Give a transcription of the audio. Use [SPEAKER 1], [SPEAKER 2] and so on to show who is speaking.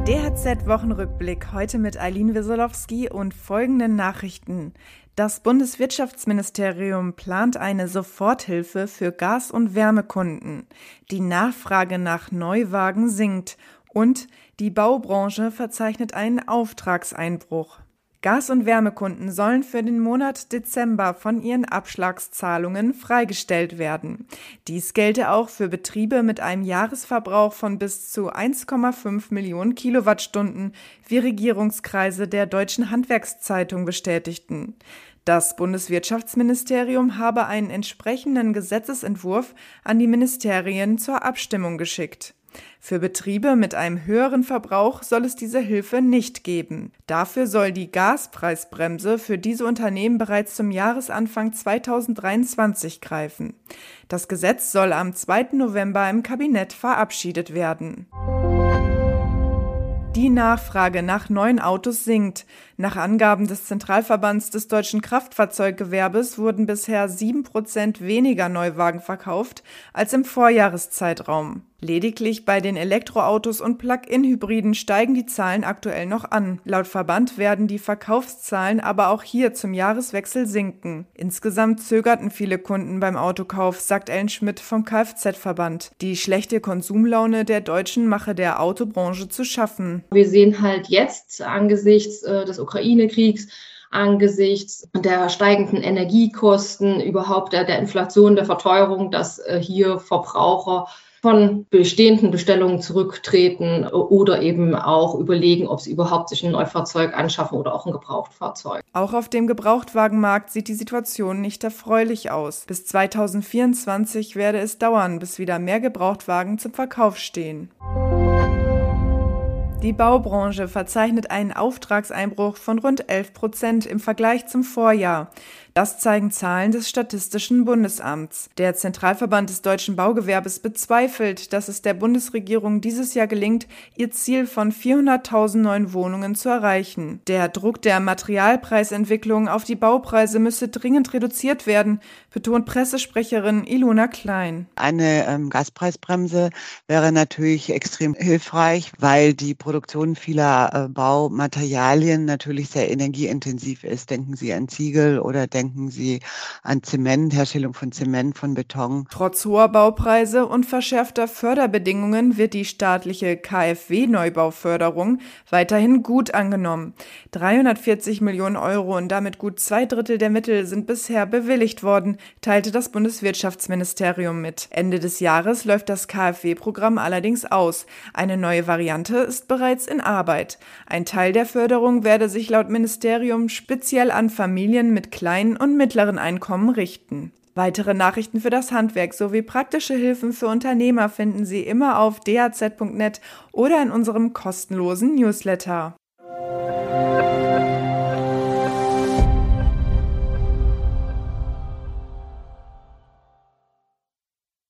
[SPEAKER 1] DHZ-Wochenrückblick heute mit Eileen Wieselowski und folgenden Nachrichten. Das Bundeswirtschaftsministerium plant eine Soforthilfe für Gas- und Wärmekunden. Die Nachfrage nach Neuwagen sinkt und die Baubranche verzeichnet einen Auftragseinbruch. Gas- und Wärmekunden sollen für den Monat Dezember von ihren Abschlagszahlungen freigestellt werden. Dies gelte auch für Betriebe mit einem Jahresverbrauch von bis zu 1,5 Millionen Kilowattstunden, wie Regierungskreise der Deutschen Handwerkszeitung bestätigten. Das Bundeswirtschaftsministerium habe einen entsprechenden Gesetzesentwurf an die Ministerien zur Abstimmung geschickt. Für Betriebe mit einem höheren Verbrauch soll es diese Hilfe nicht geben. Dafür soll die Gaspreisbremse für diese Unternehmen bereits zum Jahresanfang 2023 greifen. Das Gesetz soll am 2. November im Kabinett verabschiedet werden. Die Nachfrage nach neuen Autos sinkt. Nach Angaben des Zentralverbands des deutschen Kraftfahrzeuggewerbes wurden bisher sieben Prozent weniger Neuwagen verkauft als im Vorjahreszeitraum. Lediglich bei den Elektroautos und Plug-in-Hybriden steigen die Zahlen aktuell noch an. Laut Verband werden die Verkaufszahlen aber auch hier zum Jahreswechsel sinken. Insgesamt zögerten viele Kunden beim Autokauf, sagt Ellen Schmidt vom Kfz-Verband. Die schlechte Konsumlaune der Deutschen mache der Autobranche zu schaffen.
[SPEAKER 2] Wir sehen halt jetzt angesichts äh, des Ukraine-Kriegs, angesichts der steigenden Energiekosten, überhaupt der, der Inflation, der Verteuerung, dass äh, hier Verbraucher von bestehenden Bestellungen zurücktreten oder eben auch überlegen, ob sie überhaupt sich ein Neufahrzeug anschaffen oder auch ein Gebrauchtfahrzeug.
[SPEAKER 1] Auch auf dem Gebrauchtwagenmarkt sieht die Situation nicht erfreulich aus. Bis 2024 werde es dauern, bis wieder mehr Gebrauchtwagen zum Verkauf stehen. Die Baubranche verzeichnet einen Auftragseinbruch von rund 11 Prozent im Vergleich zum Vorjahr. Das zeigen Zahlen des Statistischen Bundesamts. Der Zentralverband des deutschen Baugewerbes bezweifelt, dass es der Bundesregierung dieses Jahr gelingt, ihr Ziel von 400.000 neuen Wohnungen zu erreichen. Der Druck der Materialpreisentwicklung auf die Baupreise müsse dringend reduziert werden, betont Pressesprecherin Ilona Klein.
[SPEAKER 3] Eine ähm, Gaspreisbremse wäre natürlich extrem hilfreich, weil die Produktion vieler äh, Baumaterialien natürlich sehr energieintensiv ist. Denken Sie an Ziegel oder denken Denken Sie an Zement, Herstellung von Zement, von Beton.
[SPEAKER 1] Trotz hoher Baupreise und verschärfter Förderbedingungen wird die staatliche KfW-Neubauförderung weiterhin gut angenommen. 340 Millionen Euro und damit gut zwei Drittel der Mittel sind bisher bewilligt worden, teilte das Bundeswirtschaftsministerium mit. Ende des Jahres läuft das KfW-Programm allerdings aus. Eine neue Variante ist bereits in Arbeit. Ein Teil der Förderung werde sich laut Ministerium speziell an Familien mit kleinen und mittleren Einkommen richten. Weitere Nachrichten für das Handwerk sowie praktische Hilfen für Unternehmer finden Sie immer auf dhz.net oder in unserem kostenlosen Newsletter.